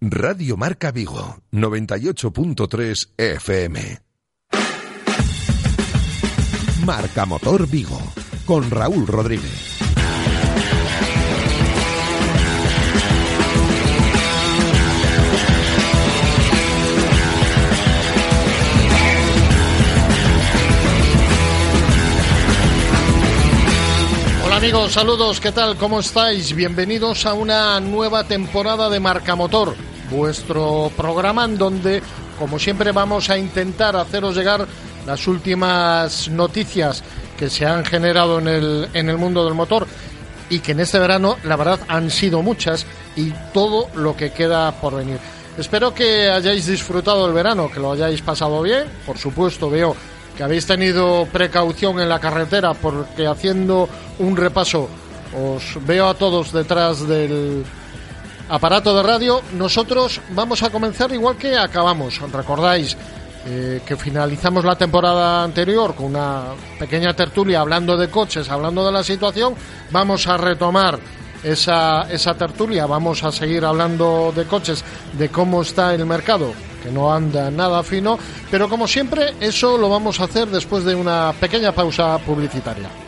Radio Marca Vigo, 98.3 FM. Marca Motor Vigo, con Raúl Rodríguez. Hola amigos, saludos, ¿qué tal? ¿Cómo estáis? Bienvenidos a una nueva temporada de Marca Motor, vuestro programa en donde, como siempre, vamos a intentar haceros llegar las últimas noticias que se han generado en el, en el mundo del motor y que en este verano, la verdad, han sido muchas y todo lo que queda por venir. Espero que hayáis disfrutado el verano, que lo hayáis pasado bien. Por supuesto, veo que habéis tenido precaución en la carretera porque haciendo un repaso os veo a todos detrás del aparato de radio. Nosotros vamos a comenzar igual que acabamos. Recordáis eh, que finalizamos la temporada anterior con una pequeña tertulia hablando de coches, hablando de la situación. Vamos a retomar esa, esa tertulia, vamos a seguir hablando de coches, de cómo está el mercado, que no anda nada fino, pero como siempre eso lo vamos a hacer después de una pequeña pausa publicitaria.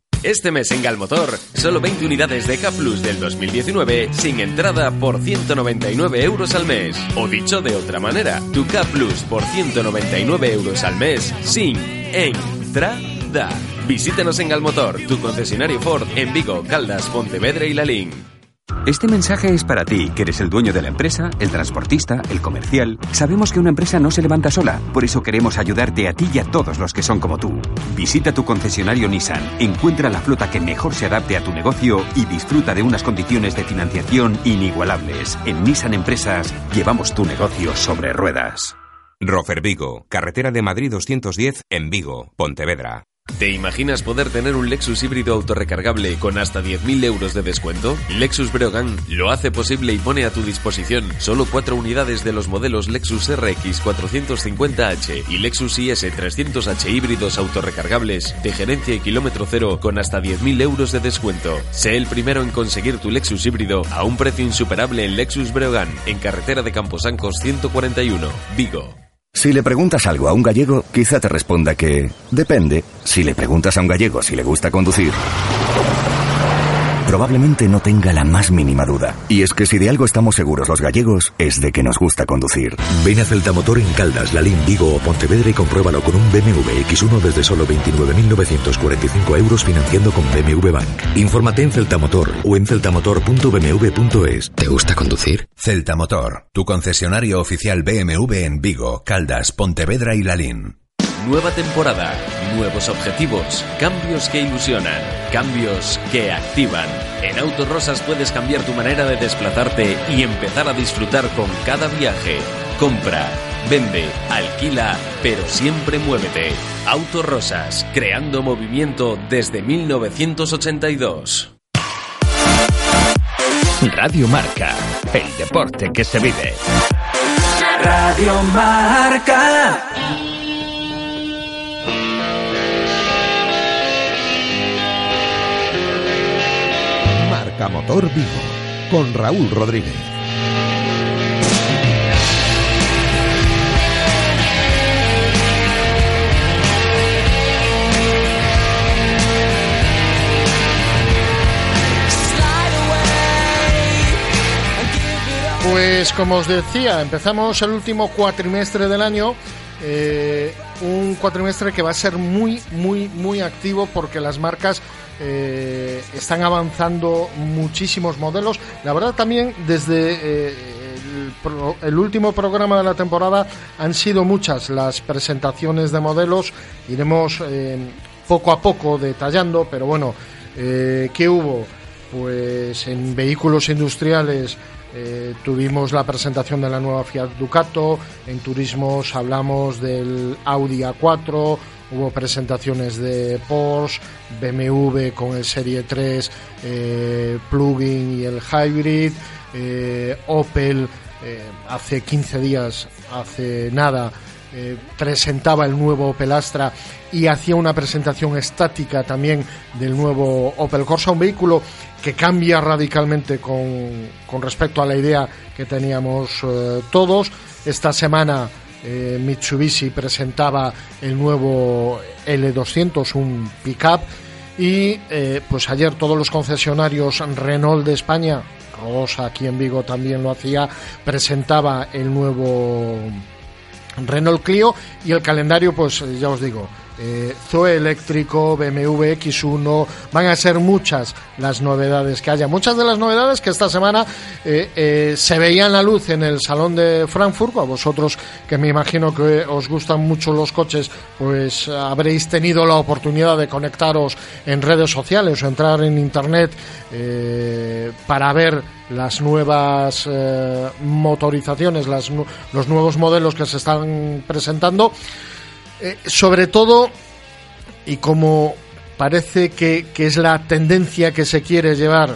este mes en Galmotor, solo 20 unidades de K Plus del 2019 sin entrada por 199 euros al mes. O dicho de otra manera, tu K Plus por 199 euros al mes sin entrada. Visítanos en Galmotor, tu concesionario Ford en Vigo, Caldas, Pontevedra y Lalín. Este mensaje es para ti, que eres el dueño de la empresa, el transportista, el comercial. Sabemos que una empresa no se levanta sola, por eso queremos ayudarte a ti y a todos los que son como tú. Visita tu concesionario Nissan, encuentra la flota que mejor se adapte a tu negocio y disfruta de unas condiciones de financiación inigualables. En Nissan Empresas llevamos tu negocio sobre ruedas. Rofer Vigo, carretera de Madrid 210 en Vigo, Pontevedra. ¿Te imaginas poder tener un Lexus híbrido autorrecargable con hasta 10.000 euros de descuento? Lexus Breogán lo hace posible y pone a tu disposición solo cuatro unidades de los modelos Lexus RX 450H y Lexus IS 300H híbridos autorrecargables de gerencia y kilómetro cero con hasta 10.000 euros de descuento. Sé el primero en conseguir tu Lexus híbrido a un precio insuperable en Lexus Breogán, en carretera de Camposancos 141, Vigo. Si le preguntas algo a un gallego, quizá te responda que depende. Si le preguntas a un gallego si le gusta conducir, probablemente no tenga la más mínima duda. Y es que si de algo estamos seguros los gallegos, es de que nos gusta conducir. Ven a Celtamotor en Caldas, Lalín, Vigo o Pontevedra y compruébalo con un BMW X1 desde solo 29.945 euros financiando con BMW Bank. Infórmate en Celtamotor o en celtamotor.bmw.es. ¿Te gusta conducir? Celtamotor, tu concesionario oficial BMW en Vigo, Caldas, Pontevedra y Lalín. Nueva temporada, nuevos objetivos, cambios que ilusionan, cambios que activan. En Autorosas puedes cambiar tu manera de desplazarte y empezar a disfrutar con cada viaje. Compra, vende, alquila, pero siempre muévete. Autorosas, creando movimiento desde 1982. Radio Marca, el deporte que se vive. Radio Marca. Marca Motor Vigo, con Raúl Rodríguez. Pues Pues como os decía, empezamos el último cuatrimestre del año. eh, un cuatrimestre que va a ser muy, muy, muy activo porque las marcas eh, están avanzando muchísimos modelos. La verdad también desde eh, el, último programa de la temporada han sido muchas las presentaciones de modelos. Iremos eh, poco a poco detallando, pero bueno, ¿qué hubo? Pues en vehículos industriales tuvimos la presentación de la nueva Fiat Ducato, en turismos hablamos del Audi A4, hubo presentaciones de Porsche, BMW con el Serie 3 eh, plug-in y el hybrid, eh, Opel eh, hace 15 días, hace nada, eh, presentaba el nuevo Opel Astra y hacía una presentación estática también del nuevo Opel Corsa, un vehículo que cambia radicalmente con, respecto a la idea que teníamos todos. Esta semana eh, Mitsubishi presentaba el nuevo L200, un pickup, y eh, pues ayer todos los concesionarios Renault de España, Rosa aquí en Vigo también lo hacía, presentaba el nuevo Renault Clio y el calendario, pues ya os digo, eh, Zoe eléctrico, BMW X1, van a ser muchas las novedades que haya. Muchas de las novedades que esta semana eh, eh, se veían la luz en el Salón de Frankfurt, a vosotros que me imagino que os gustan mucho los coches, pues habréis tenido la oportunidad de conectaros en redes sociales o entrar en Internet para ver las nuevas motorizaciones, las los nuevos modelos que se están presentando. Eh, sobre todo, y como parece que, que es la tendencia que se quiere llevar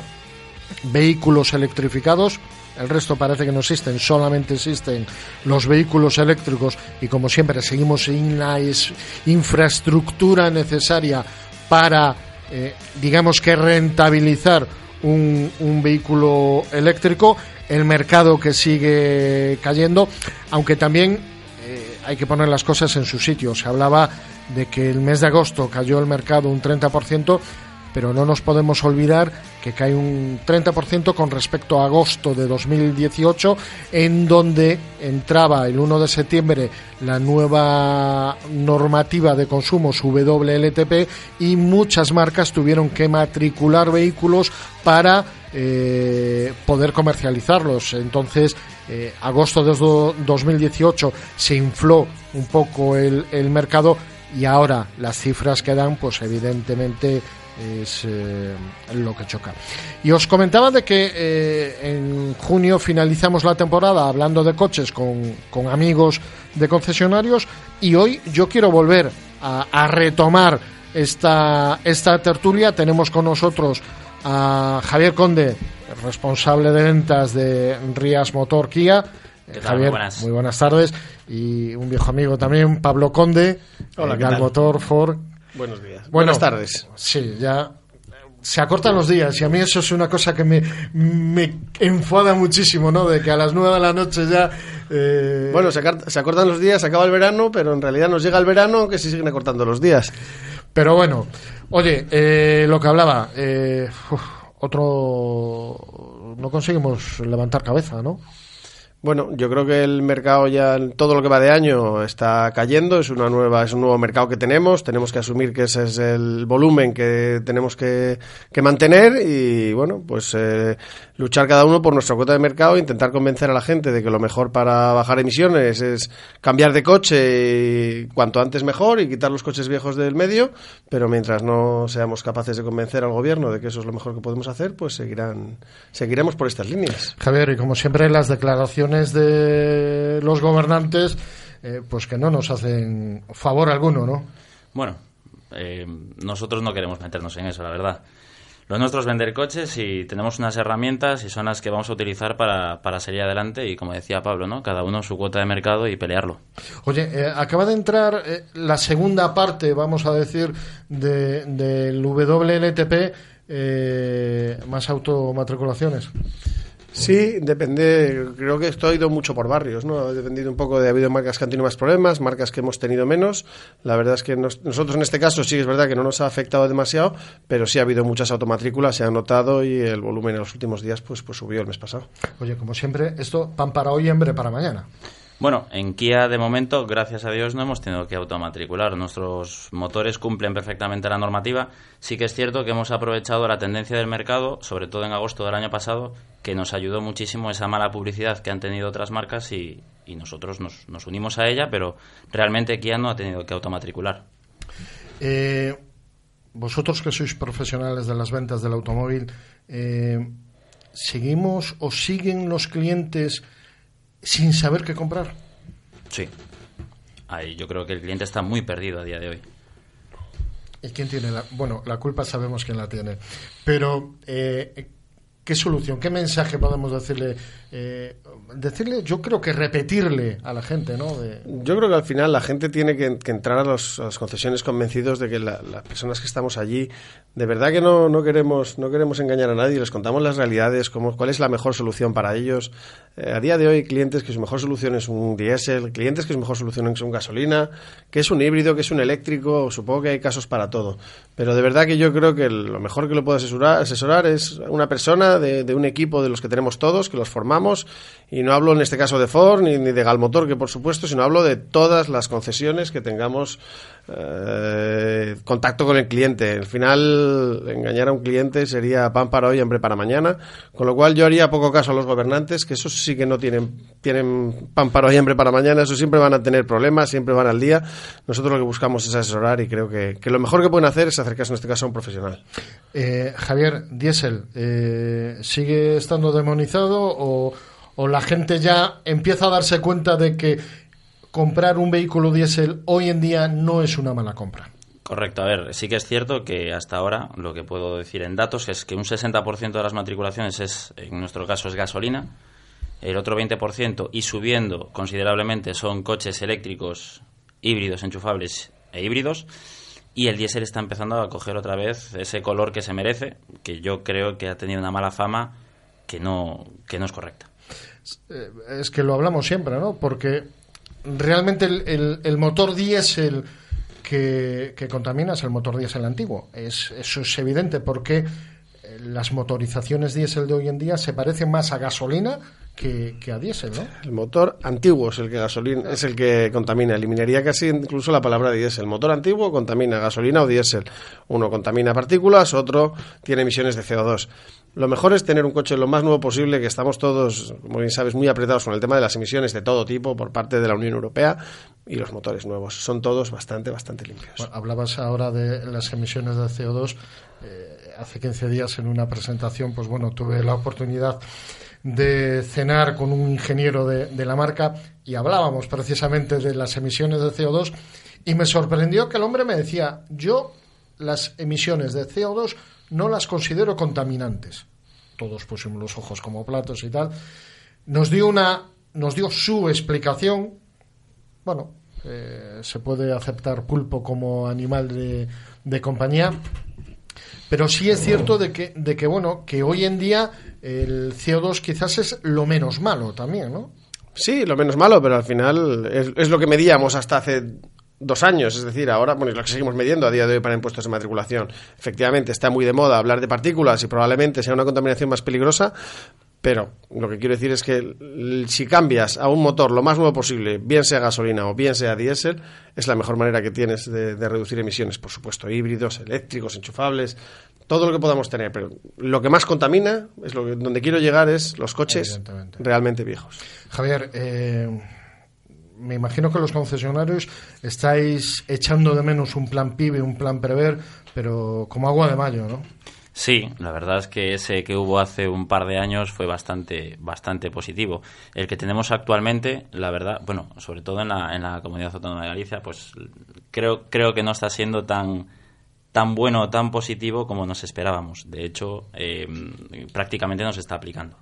vehículos electrificados, el resto parece que no existen, solamente existen los vehículos eléctricos y como siempre seguimos sin la es- infraestructura necesaria para, eh, digamos que rentabilizar un, un vehículo eléctrico, el mercado que sigue cayendo, aunque también hay que poner las cosas en su sitio. Se hablaba de que el mes de agosto cayó el mercado un 30%, pero no nos podemos olvidar que cae un 30% con respecto a agosto de 2018, en donde entraba el 1 de septiembre la nueva normativa de consumos WLTP y muchas marcas tuvieron que matricular vehículos para eh, poder comercializarlos. Entonces, eh, agosto de do- 2018 se infló un poco el, el mercado y ahora las cifras que dan, pues evidentemente es eh, lo que choca. Y os comentaba de que eh, en junio finalizamos la temporada hablando de coches con, con amigos de concesionarios y hoy yo quiero volver a, a retomar esta, esta tertulia. Tenemos con nosotros a Javier Conde, responsable de ventas de Rías Motor Kia. ¿Qué tal? Javier, Muy buenas. muy buenas tardes. Y un viejo amigo también, Pablo Conde, Hola, eh, ¿qué Gal tal? Motor Ford. Buenos días. Bueno, Buenas tardes. Sí, ya se acortan los días y a mí eso es una cosa que me, me enfada muchísimo, ¿no? De que a las nueve de la noche ya... eh, Bueno, se, acortan los días, se acaba el verano, pero en realidad nos llega el verano que se siguen acortando los días. Pero bueno, oye, eh, lo que hablaba, eh, uf, otro... No conseguimos levantar cabeza, ¿no? Bueno, yo creo que el mercado ya, todo lo que va de año, está cayendo. Es una nueva, es un nuevo mercado que tenemos. Tenemos que asumir que ese es el volumen que tenemos que, que mantener y, bueno, pues eh, luchar cada uno por nuestra cuota de mercado e intentar convencer a la gente de que lo mejor para bajar emisiones es cambiar de coche y cuanto antes mejor y quitar los coches viejos del medio. Pero mientras no seamos capaces de convencer al gobierno de que eso es lo mejor que podemos hacer, pues seguirán, seguiremos por estas líneas. Javier, y como siempre las declaraciones de los gobernantes, eh, pues que no nos hacen favor alguno, ¿no? Bueno, eh, nosotros no queremos meternos en eso, la verdad. Lo nuestro es vender coches y tenemos unas herramientas y son las que vamos a utilizar para, para salir adelante y, como decía Pablo, ¿no? cada uno su cuota de mercado y pelearlo. Oye, eh, acaba de entrar eh, la segunda parte, vamos a decir, de, del WLTP, eh, más automatriculaciones. Sí, depende, creo que esto ha ido mucho por barrios, ¿no? Ha dependido un poco de, ha habido marcas que han tenido más problemas, marcas que hemos tenido menos. La verdad es que nosotros en este caso sí es verdad que no nos ha afectado demasiado, pero sí ha habido muchas automatrículas, se ha notado y el volumen en los últimos días pues, pues subió el mes pasado. Oye, como siempre, esto pan para hoy, hambre para mañana. Bueno, en Kia de momento, gracias a Dios, no hemos tenido que automatricular. Nuestros motores cumplen perfectamente la normativa. Sí que es cierto que hemos aprovechado la tendencia del mercado, sobre todo en agosto del año pasado, que nos ayudó muchísimo esa mala publicidad que han tenido otras marcas y, nosotros nos, unimos a ella, pero realmente Kia no ha tenido que automatricular. Eh, vosotros que sois profesionales de las ventas del automóvil, eh, ¿seguimos o siguen los clientes sin saber qué comprar. Sí. Ahí yo creo que el cliente está muy perdido a día de hoy. ¿Y quién tiene la.? Bueno, la culpa sabemos quién la tiene. Pero, eh, ¿qué solución, qué mensaje podemos decirle eh, decirle, yo creo que repetirle a la gente, ¿no? Yo creo que al final la gente tiene que, entrar a, las concesiones convencidos de que las personas que estamos allí, de verdad que no, no, queremos, no queremos engañar a nadie, les contamos las realidades, cómo, cuál es la mejor solución para ellos. Eh, a día de hoy, clientes que su mejor solución es un diésel, clientes que su mejor solución es un gasolina, que es un híbrido, que es un eléctrico, supongo que hay casos para todo. Pero de verdad que yo creo que lo mejor que lo puede asesorar, asesorar es una persona de, de un equipo de los que tenemos todos, que los formamos y no hablo en este caso de Ford ni, de Galmotor, que por supuesto, sino hablo de todas las concesiones que tengamos eh, contacto con el cliente. Al final, engañar a un cliente sería pan para hoy, hambre para mañana, con lo cual yo haría poco caso a los gobernantes, que eso sí que no tienen, tienen pan para hoy, hambre para mañana, eso siempre van a tener problemas, siempre van al día. Nosotros lo que buscamos es asesorar y creo que, lo mejor que pueden hacer es acercarse en este caso a un profesional. Eh, Javier, diésel, eh, ¿sigue estando demonizado o, o la gente ya empieza a darse cuenta de que comprar un vehículo diésel hoy en día no es una mala compra. Correcto, a ver, sí que es cierto que hasta ahora lo que puedo decir en datos es que un 60% de las matriculaciones es, en nuestro caso, es gasolina, el otro 20% y subiendo considerablemente son coches eléctricos, híbridos, enchufables e híbridos, y el diésel está empezando a coger otra vez ese color que se merece, que yo creo que ha tenido una mala fama que no, que no es correcta. Eh, es que lo hablamos siempre, ¿no? Porque realmente el, motor diésel que, que, contamina es el motor diésel antiguo. Es, eso es evidente porque las motorizaciones diésel de hoy en día se parecen más a gasolina que, a diésel, ¿no? El motor antiguo es el que gasolina, es el que contamina. Eliminaría casi incluso la palabra diésel. El motor antiguo contamina gasolina o diésel. Uno contamina partículas, otro tiene emisiones de CO2. Lo mejor es tener un coche lo más nuevo posible, que estamos todos, como bien sabes, muy apretados con el tema de las emisiones de todo tipo por parte de la Unión Europea y los motores nuevos. Son todos bastante, bastante limpios. hablabas ahora de las emisiones de CO2. Eh, hace 15 días en una presentación, pues bueno, tuve la oportunidad de cenar con un ingeniero de, la marca y hablábamos precisamente de las emisiones de CO2 y me sorprendió que el hombre me decía, yo las emisiones de CO2 no las considero contaminantes. Todos pusimos los ojos como platos y tal. Nos dio una, nos dio su explicación. Bueno, eh, se puede aceptar pulpo como animal de, compañía, pero sí es cierto de que, de que bueno, que hoy en día el CO2 quizás es lo menos malo también, ¿no? Sí, lo menos malo, pero al final es, lo que medíamos hasta hace dos años, es decir, ahora, bueno, es lo que seguimos midiendo a día de hoy para impuestos de matriculación. Efectivamente, está muy de moda hablar de partículas y probablemente sea una contaminación más peligrosa, pero lo que quiero decir es que si cambias a un motor lo más nuevo posible, bien sea gasolina o bien sea diésel, es la mejor manera que tienes de, reducir emisiones. Por supuesto, híbridos, eléctricos, enchufables, todo lo que podamos tener. Pero lo que más contamina, es lo que, donde quiero llegar, es los coches realmente viejos. Javier, eh, me imagino que los concesionarios estáis echando de menos un plan PIB, un plan prever, pero como agua de mayo, ¿no? Sí, la verdad es que ese que hubo hace un par de años fue bastante, bastante positivo. El que tenemos actualmente, la verdad, bueno, sobre todo en la, en la comunidad autónoma de Galicia, pues creo, creo que no está siendo tan, tan bueno, tan positivo como nos esperábamos. De hecho, eh, prácticamente nos está aplicando.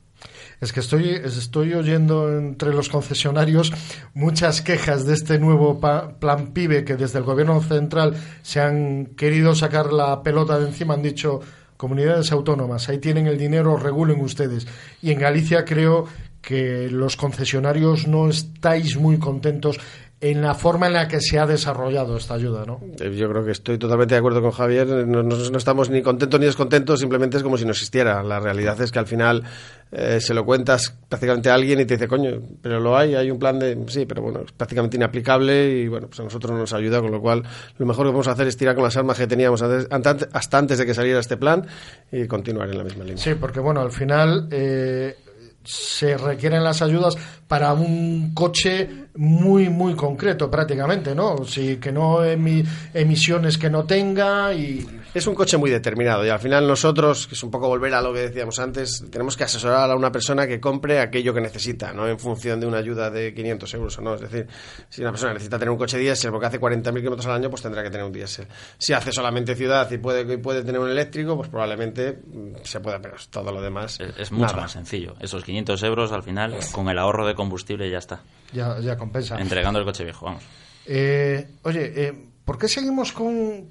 Es que estoy, estoy oyendo entre los concesionarios muchas quejas de este nuevo plan PIBE que desde el gobierno central se han querido sacar la pelota de encima, han dicho comunidades autónomas, ahí tienen el dinero, regulen ustedes. Y en Galicia creo que los concesionarios no estáis muy contentos en la forma en la que se ha desarrollado esta ayuda, ¿no? Eh, yo creo que estoy totalmente de acuerdo con Javier. No, no, estamos ni contentos ni descontentos, simplemente es como si no existiera. La realidad es que al final eh, se lo cuentas prácticamente a alguien y te dice, coño, pero lo hay, hay un plan de... Sí, pero bueno, es prácticamente inaplicable y bueno, pues a nosotros no nos ayuda, con lo cual lo mejor que podemos hacer es tirar con las armas que teníamos hasta antes de que saliera este plan y continuar en la misma línea. Sí, porque bueno, al final... Eh, se requieren las ayudas para un coche muy, muy concreto prácticamente, ¿no? Sí, que no emisiones que no tenga y... Es un coche muy determinado y al final nosotros, que es un poco volver a lo que decíamos antes, tenemos que asesorar a una persona que compre aquello que necesita, no en función de una ayuda de 500 euros o no. Es decir, si una persona necesita tener un coche diésel porque hace 40.000 kilómetros al año, pues tendrá que tener un diésel. Si hace solamente ciudad y puede, puede tener un eléctrico, pues probablemente mm, se pueda, pero todo lo demás... Es, mucho más sencillo. Esos 500 euros al final, con el ahorro de combustible ya está. Ya, ya compensa. Entregando el coche viejo, vamos. Eh, oye, eh, ¿por qué seguimos con,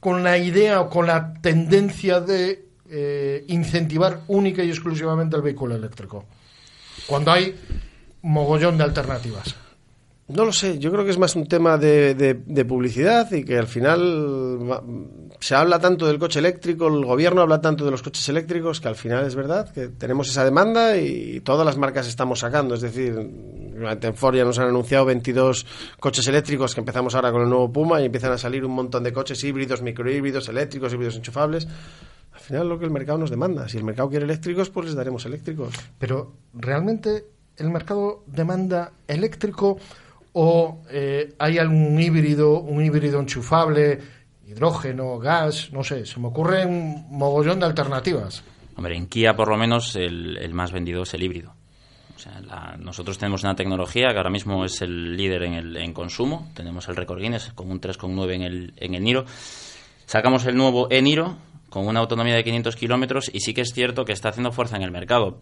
con la idea o con la tendencia de eh, incentivar única y exclusivamente el vehículo eléctrico? Cuando hay mogollón de alternativas. No lo sé, yo creo que es más un tema de, publicidad y que al final se habla tanto del coche eléctrico, el gobierno habla tanto de los coches eléctricos que al final es verdad que tenemos esa demanda y todas las marcas estamos sacando. Es decir, en Ford ya nos han anunciado 22 coches eléctricos que empezamos ahora con el nuevo Puma y empiezan a salir un montón de coches híbridos, microhíbridos, eléctricos, híbridos enchufables. Al final lo que el mercado nos demanda. Si el mercado quiere eléctricos, pues les daremos eléctricos. Pero realmente el mercado demanda eléctrico o eh, hay algún híbrido, un híbrido enchufable, hidrógeno, gas, no sé, se me ocurren un mogollón de alternativas. Hombre, en Kia por lo menos el, más vendido es el híbrido. O sea, nosotros tenemos una tecnología que ahora mismo es el líder en, el, en consumo. Tenemos el récord Guinness con un 3,9 en el, en el Niro. Sacamos el nuevo e-Niro con una autonomía de 500 kilómetros y sí que es cierto que está haciendo fuerza en el mercado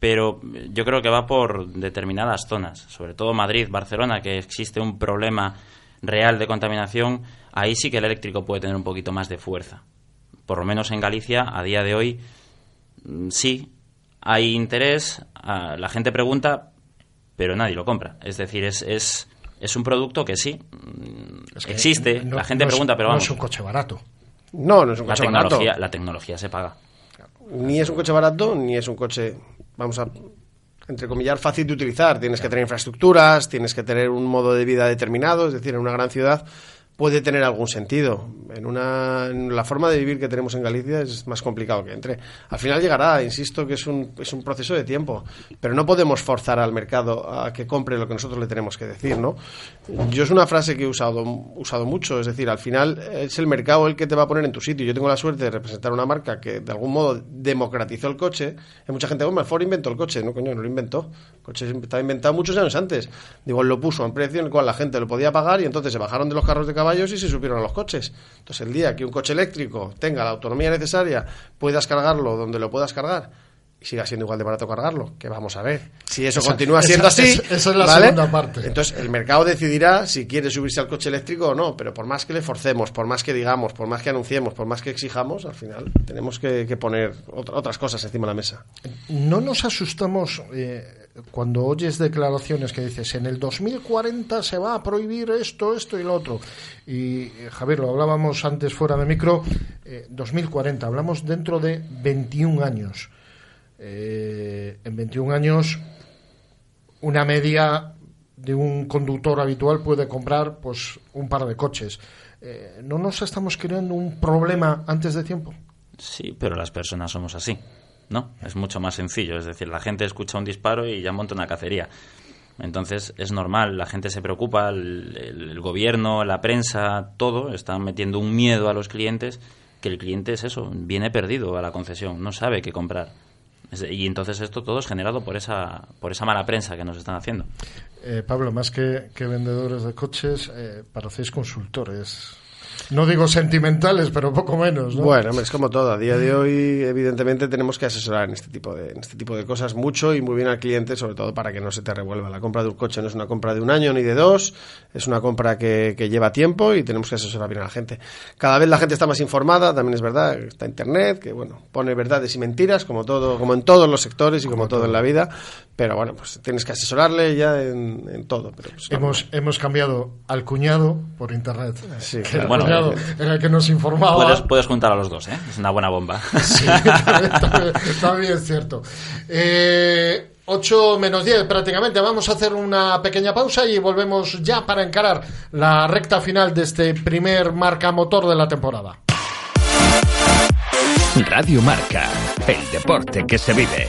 pero yo creo que va por determinadas zonas, sobre todo Madrid, Barcelona, que existe un problema real de contaminación, ahí sí que el eléctrico puede tener un poquito más de fuerza. Por lo menos en Galicia, a día de hoy, mm, sí, hay interés, la gente pregunta, pero nadie lo compra. Es decir, es, es, es un producto que sí, mm, existe, la gente pregunta, pero vamos. No es un coche barato. No, no es un coche la tecnología, barato. La tecnología se paga. Ni es un coche barato, ni es un coche vamos a entrecomillar, fácil de utilizar. Tienes que tener infraestructuras, tienes que tener un modo de vida determinado, es decir, en una gran ciudad puede tener algún sentido. En, una, en la forma de vivir que tenemos en Galicia es más complicado que entre. Al final llegará, insisto que es un, es un proceso de tiempo, pero no podemos forzar al mercado a que compre lo que nosotros le tenemos que decir, ¿no? Yo es una frase que he usado, usado mucho, es decir, al final es el mercado el que te va a poner en tu sitio. Yo tengo la suerte de representar una marca que de algún modo democratizó el coche. Hay mucha gente, hombre, Ford inventó el coche. No, coño, no lo inventó. El coche estaba inventado muchos años antes. Digo, lo puso a un precio en el cual la gente lo podía pagar y entonces se bajaron de los carros de caballo y se subieron a los coches. Entonces, el día que un coche eléctrico tenga la autonomía necesaria, puedas cargarlo donde lo puedas cargar siga siendo igual de barato cargarlo, que vamos a ver. Si eso continúa siendo así, esa, es la segunda parte. Entonces el mercado decidirá si quiere subirse al coche eléctrico o no, pero por más que le forcemos, por más que digamos, por más que anunciemos, por más que exijamos, al final tenemos que, poner otras cosas encima de la mesa. No nos asustamos eh, cuando oyes declaraciones que dices en el 2040 se va a prohibir esto, esto y lo otro. Y eh, Javier, lo hablábamos antes fuera de micro, 2040, eh, hablamos dentro de 21 años. Eh, en 21 años, una media de un conductor habitual puede comprar pues un par de coches. ¿No nos estamos creando un problema antes de tiempo? Sí, pero las personas somos así. No, es mucho más sencillo. Es decir, la gente escucha un disparo y ya monta una cacería. Entonces es normal, la gente se preocupa, el, gobierno, la prensa, todo están metiendo un miedo a los clientes que el cliente es eso, viene perdido a la concesión, no sabe qué comprar. Y entonces esto todo es generado por esa, por esa mala prensa que nos están haciendo. Eh, Pablo, más que, vendedores de coches, eh, parecéis consultores no digo sentimentales, pero poco menos. ¿no? Bueno, es como todo. A día de hoy, evidentemente, tenemos que asesorar en este tipo de, en este tipo de cosas mucho y muy bien al cliente, sobre todo para que no se te revuelva. La compra de un coche no es una compra de un año ni de dos, es una compra que, que lleva tiempo y tenemos que asesorar bien a la gente. Cada vez la gente está más informada, también es verdad, está Internet, que bueno, pone verdades y mentiras, como todo, como en todos los sectores y como, todo, en la vida, pero bueno, pues tienes que asesorarle ya en, en todo. Pero pues, hemos, hemos cambiado al cuñado por Internet. Sí, Que el Bueno, cuñado era el que nos informaba. Puedes, puedes juntar a los dos, ¿eh? Es una buena bomba. Sí, también, también- también es cierto. Eh, 8 menos 10 prácticamente. Vamos a hacer una pequeña pausa y volvemos ya para encarar la recta final de este primer marca motor de la temporada. Radio Marca, el deporte que se vive.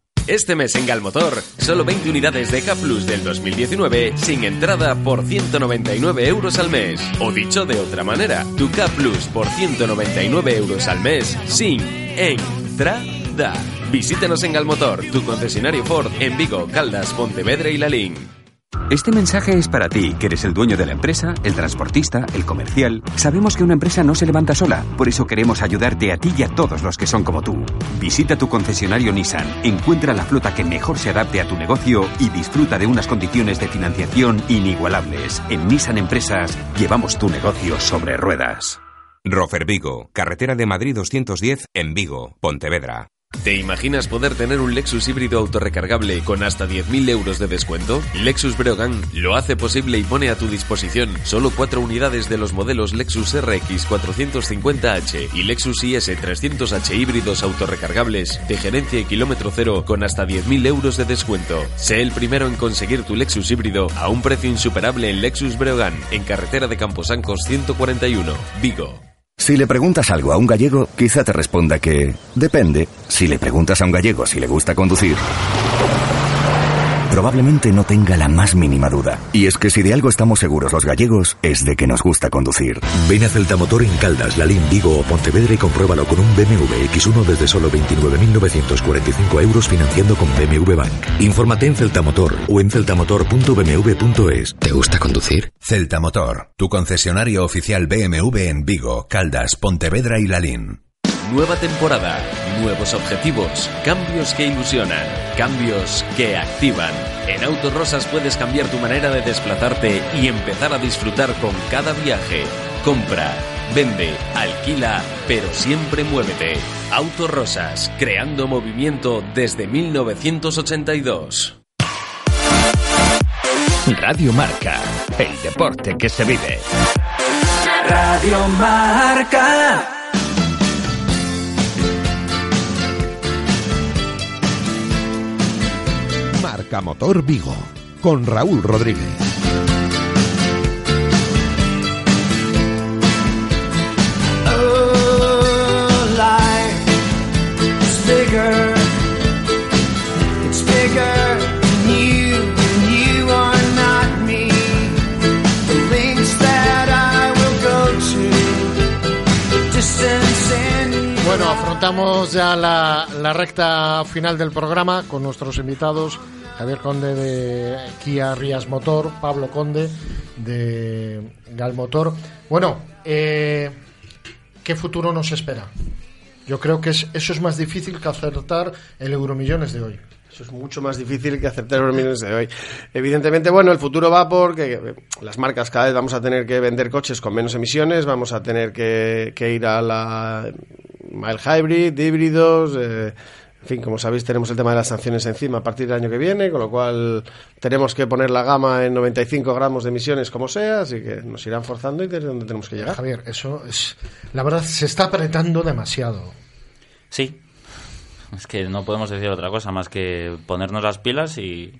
Este mes en Galmotor, solo 20 unidades de K Plus del 2019 sin entrada por 199 euros al mes. O dicho de otra manera, tu K Plus por 199 euros al mes sin entrada. Visítanos en Galmotor, tu concesionario Ford en Vigo, Caldas, Pontevedra y Lalín. Este mensaje es para ti, que eres el dueño de la empresa, el transportista, el comercial. Sabemos que una empresa no se levanta sola, por eso queremos ayudarte a ti y a todos los que son como tú. Visita tu concesionario Nissan, encuentra la flota que mejor se adapte a tu negocio y disfruta de unas condiciones de financiación inigualables. En Nissan Empresas llevamos tu negocio sobre ruedas. Rofer Vigo, carretera de Madrid 210 en Vigo, Pontevedra. ¿Te imaginas poder tener un Lexus híbrido autorrecargable con hasta 10.000 euros de descuento? Lexus Breogán lo hace posible y pone a tu disposición solo cuatro unidades de los modelos Lexus RX 450H y Lexus IS 300H híbridos autorrecargables de gerencia y kilómetro cero con hasta 10.000 euros de descuento. Sé el primero en conseguir tu Lexus híbrido a un precio insuperable en Lexus Breogán, en carretera de Camposancos 141, Vigo. Si le preguntas algo a un gallego, quizá te responda que depende. Si le preguntas a un gallego si le gusta conducir, probablemente no tenga la más mínima duda. Y es que si de algo estamos seguros los gallegos, es de que nos gusta conducir. Ven a Celtamotor en Caldas, Lalín, Vigo o Pontevedra y compruébalo con un BMW X1 desde solo 29.945 euros financiando con BMW Bank. Infórmate en Celtamotor o en celtamotor.bmw.es. ¿Te gusta conducir? Celta Motor, tu concesionario oficial BMW en Vigo, Caldas, Pontevedra y Lalín. Nueva temporada, nuevos objetivos, cambios que ilusionan, cambios que activan. En Autos Rosas puedes cambiar tu manera de desplazarte y empezar a disfrutar con cada viaje. Compra, vende, alquila, pero siempre muévete. Autos Rosas, creando movimiento desde 1982. Radio Marca, el deporte que se vive. Radio Marca. Go to, the distance and Bueno, afrontamos ya la, la recta final del programa con nuestros invitados. Javier Conde de Kia Rías Motor, Pablo Conde de Gal Motor. Bueno, eh, ¿qué futuro nos espera? Yo creo que es- eso es más difícil que acertar el Euromillones de hoy. Eso es mucho más difícil que aceptar los millones de hoy. Evidentemente, bueno, el futuro va porque eh, las marcas cada vez vamos a tener que vender coches con menos emisiones, vamos a tener que, ir a la mild hybrid, híbridos. eh, en fin, como sabéis, tenemos el tema de las sanciones encima a partir del año que viene, con lo cual tenemos que poner la gama en 95 gramos de emisiones como sea, así que nos irán forzando y desde donde tenemos que llegar. Javier, eso es. La verdad, se está apretando demasiado. Sí. Es que no podemos decir otra cosa más que ponernos las pilas y,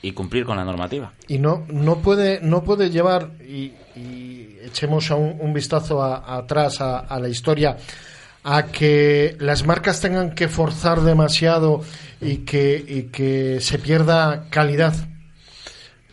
y cumplir con la normativa. y no no puede no puede llevar y, y echemos a un, un vistazo a- atrás a, a la historia a que las marcas tengan que forzar demasiado y que, y que se pierda calidad?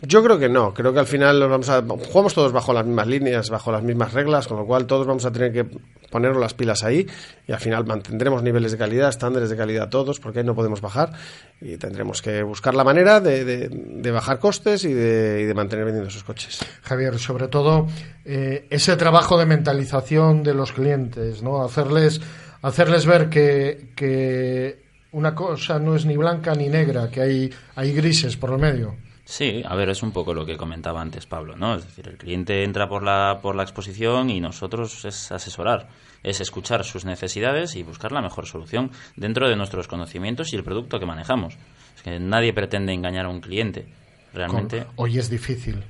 Yo creo que no, creo que al final nos vamos a, jugamos todos bajo las mismas líneas, bajo las mismas reglas, con lo cual todos vamos a tener que ponernos las pilas ahí y al final mantendremos niveles de calidad, estándares de calidad todos, porque ahí no podemos bajar y tendremos que buscar la manera de bajar costes y de, y de mantener vendiendo esos coches. Javier, sobre todo eh, ese trabajo de mentalización de los clientes, ¿no? Hacerles, hacerles ver que, que una cosa no es ni blanca ni negra, que hay, hay grises por el medio. Sí, a ver, es un poco lo que comentaba antes Pablo, ¿no? Es decir, el cliente entra por la, por la exposición y nosotros es asesorar, es escuchar sus necesidades y buscar la mejor solución dentro de nuestros conocimientos y el producto que manejamos. Es que nadie pretende engañar a un cliente. Realmente. Hoy es difícil.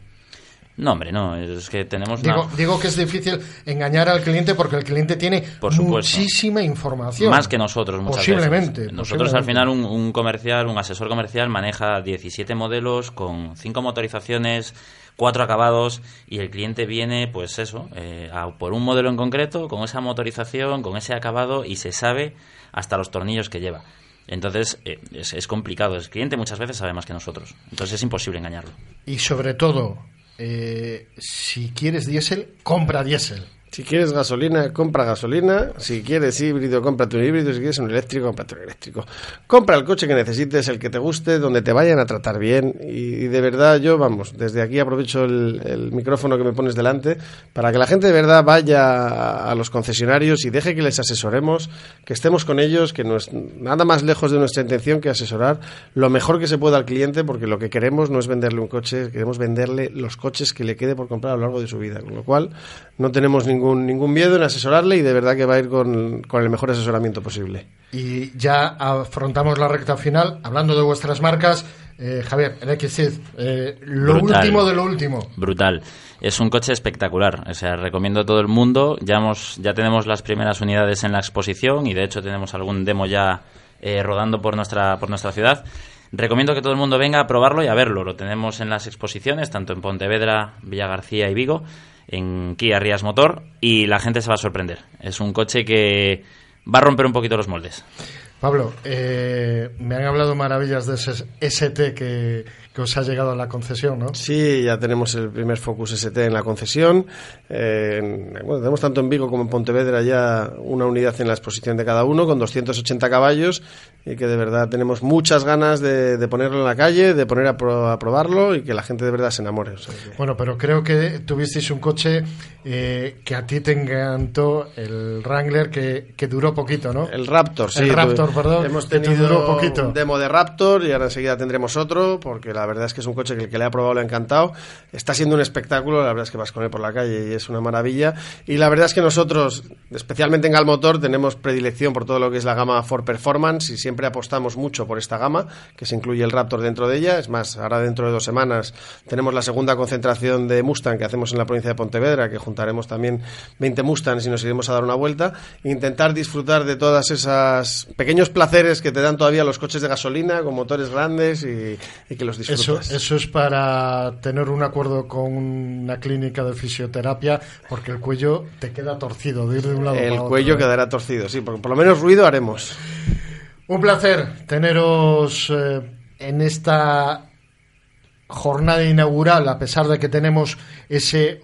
No, hombre, no, es que tenemos Digo, una... digo que es difícil engañar al cliente porque el cliente tiene Por supuesto. muchísima información. Más que nosotros, muchas Posiblemente. veces. Nosotros al final, un, un comercial, un asesor comercial maneja 17 modelos con 5 motorizaciones, 4 acabados y el cliente viene, pues eso, eh, a por un modelo en concreto, con esa motorización, con ese acabado y se sabe hasta los tornillos que lleva. Entonces eh, es, es complicado. El cliente muchas veces sabe más que nosotros. Entonces es imposible engañarlo. Y sobre todo, eh, si quieres diésel, compra diésel. Si quieres gasolina, compra gasolina. Si quieres híbrido, cómprate un híbrido. Si quieres un eléctrico, cómprate un eléctrico. Compra el coche que necesites, el que te guste, donde te vayan a tratar bien. Y, de verdad, yo, vamos, desde aquí aprovecho el, el micrófono que me pones delante para que la gente de verdad vaya a, a los concesionarios y deje que les asesoremos, que estemos con ellos, que no es nada más lejos de nuestra intención que asesorar lo mejor que se pueda al cliente, porque lo que queremos no es venderle un coche, queremos venderle los coches que le quede por comprar a lo largo de su vida. Con lo cual, no tenemos ningún, ningún miedo en asesorarle y de verdad que va a ir con, con el mejor asesoramiento posible. Y ya afrontamos la recta final, hablando de vuestras marcas. Eh, Javier, el XC, eh, lo Brutal. último de lo último. Brutal. Es un coche espectacular. O sea, recomiendo a todo el mundo. Ya, hemos, ya tenemos las primeras unidades en la exposición y de hecho tenemos algún demo ya eh, rodando por nuestra, por nuestra ciudad. Recomiendo que todo el mundo venga a probarlo y a verlo. Lo tenemos en las exposiciones, tanto en Pontevedra, Villa García y Vigo, en Kia Rías Motor, y la gente se va a sorprender. Es un coche que va a romper un poquito los moldes. Pablo, eh, me han hablado maravillas de ese ST que, que os ha llegado a la concesión, ¿no? Sí, ya tenemos el primer Focus ST en la concesión. Eh, en- bueno, tenemos tanto en Vigo como en Pontevedra ya una unidad en la exposición de cada uno con 280 caballos y que de verdad tenemos muchas ganas de, de ponerlo en la calle, de poner a, pro- a probarlo y que la gente de verdad se enamore. O sea que- Bueno, pero creo que tuvisteis un coche eh, que a ti te encantó, el Wrangler, que, que duró poquito, ¿no? El Raptor, sí. El Raptor, perdón. Hemos tenido un demo de Raptor y ahora enseguida tendremos otro, porque la verdad es que es un coche que el que le ha probado le ha encantado. Está siendo un espectáculo, la verdad es que vas con él por la calle y es una maravilla. Y la verdad es que nosotros, especialmente en Galmotor, tenemos predilección por todo lo que es la gama Ford Performance y siempre apostamos mucho por esta gama, que se incluye el Raptor dentro de ella. Es más, ahora dentro de dos semanas tenemos la segunda concentración de Mustang que hacemos en la provincia de Pontevedra, que juntaremos también 20 Mustangs y nos iremos a dar una vuelta. E intentar disfrutar de todas esas pequeños placeres que te dan todavía los coches de gasolina con motores grandes y, y que los disfrutas. eso es para tener un acuerdo con una clínica de fisioterapia, porque el cuello te queda torcido de ir de un lado El para otro, cuello ¿eh? quedará torcido, sí, porque por lo menos ruido haremos. Un placer teneros eh, en esta jornada inaugural, a pesar de que tenemos ese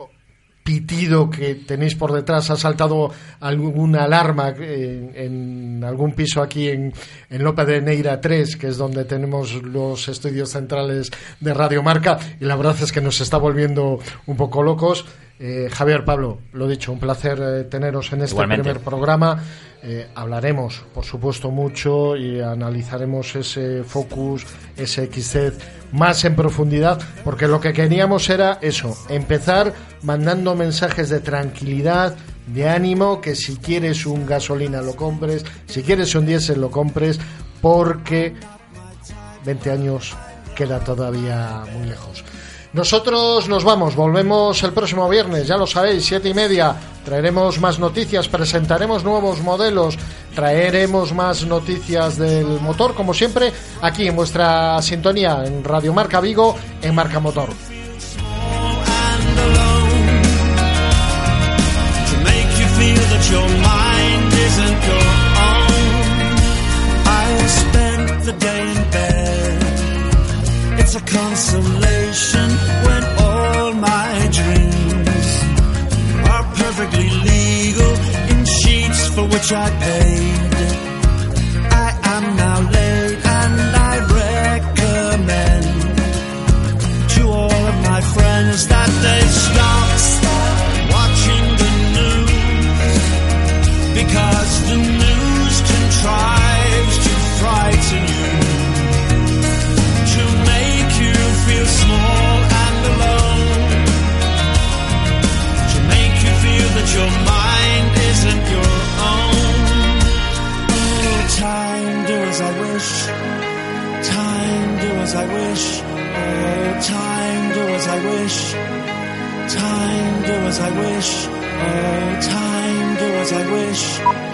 pitido que tenéis por detrás, ha saltado alguna alarma en, algún piso aquí en, en Lope de Neira 3, que es donde tenemos los estudios centrales de Radio Marca, y la verdad es que nos está volviendo un poco locos. Eh, Javier, Pablo, lo dicho, un placer eh, teneros en este Igualmente. primer programa. Eh, hablaremos, por supuesto, mucho y analizaremos ese Focus, ese XZ más en profundidad, porque lo que queríamos era eso, empezar mandando mensajes de tranquilidad, de ánimo, que si quieres un gasolina lo compres, si quieres un diésel lo compres, porque 20 años queda todavía muy lejos. Nosotros nos vamos, volvemos el próximo viernes, ya lo sabéis, siete y media. Traeremos más noticias, presentaremos nuevos modelos, traeremos más noticias del motor, como siempre, aquí en vuestra sintonía, en Radio Marca Vigo, en Marca Motor. It's a consolation. For which I paid. I am now late and I recommend to all of my friends that they stop as I wish. Oh time do as I wish. Time do as I wish. Oh time do as I wish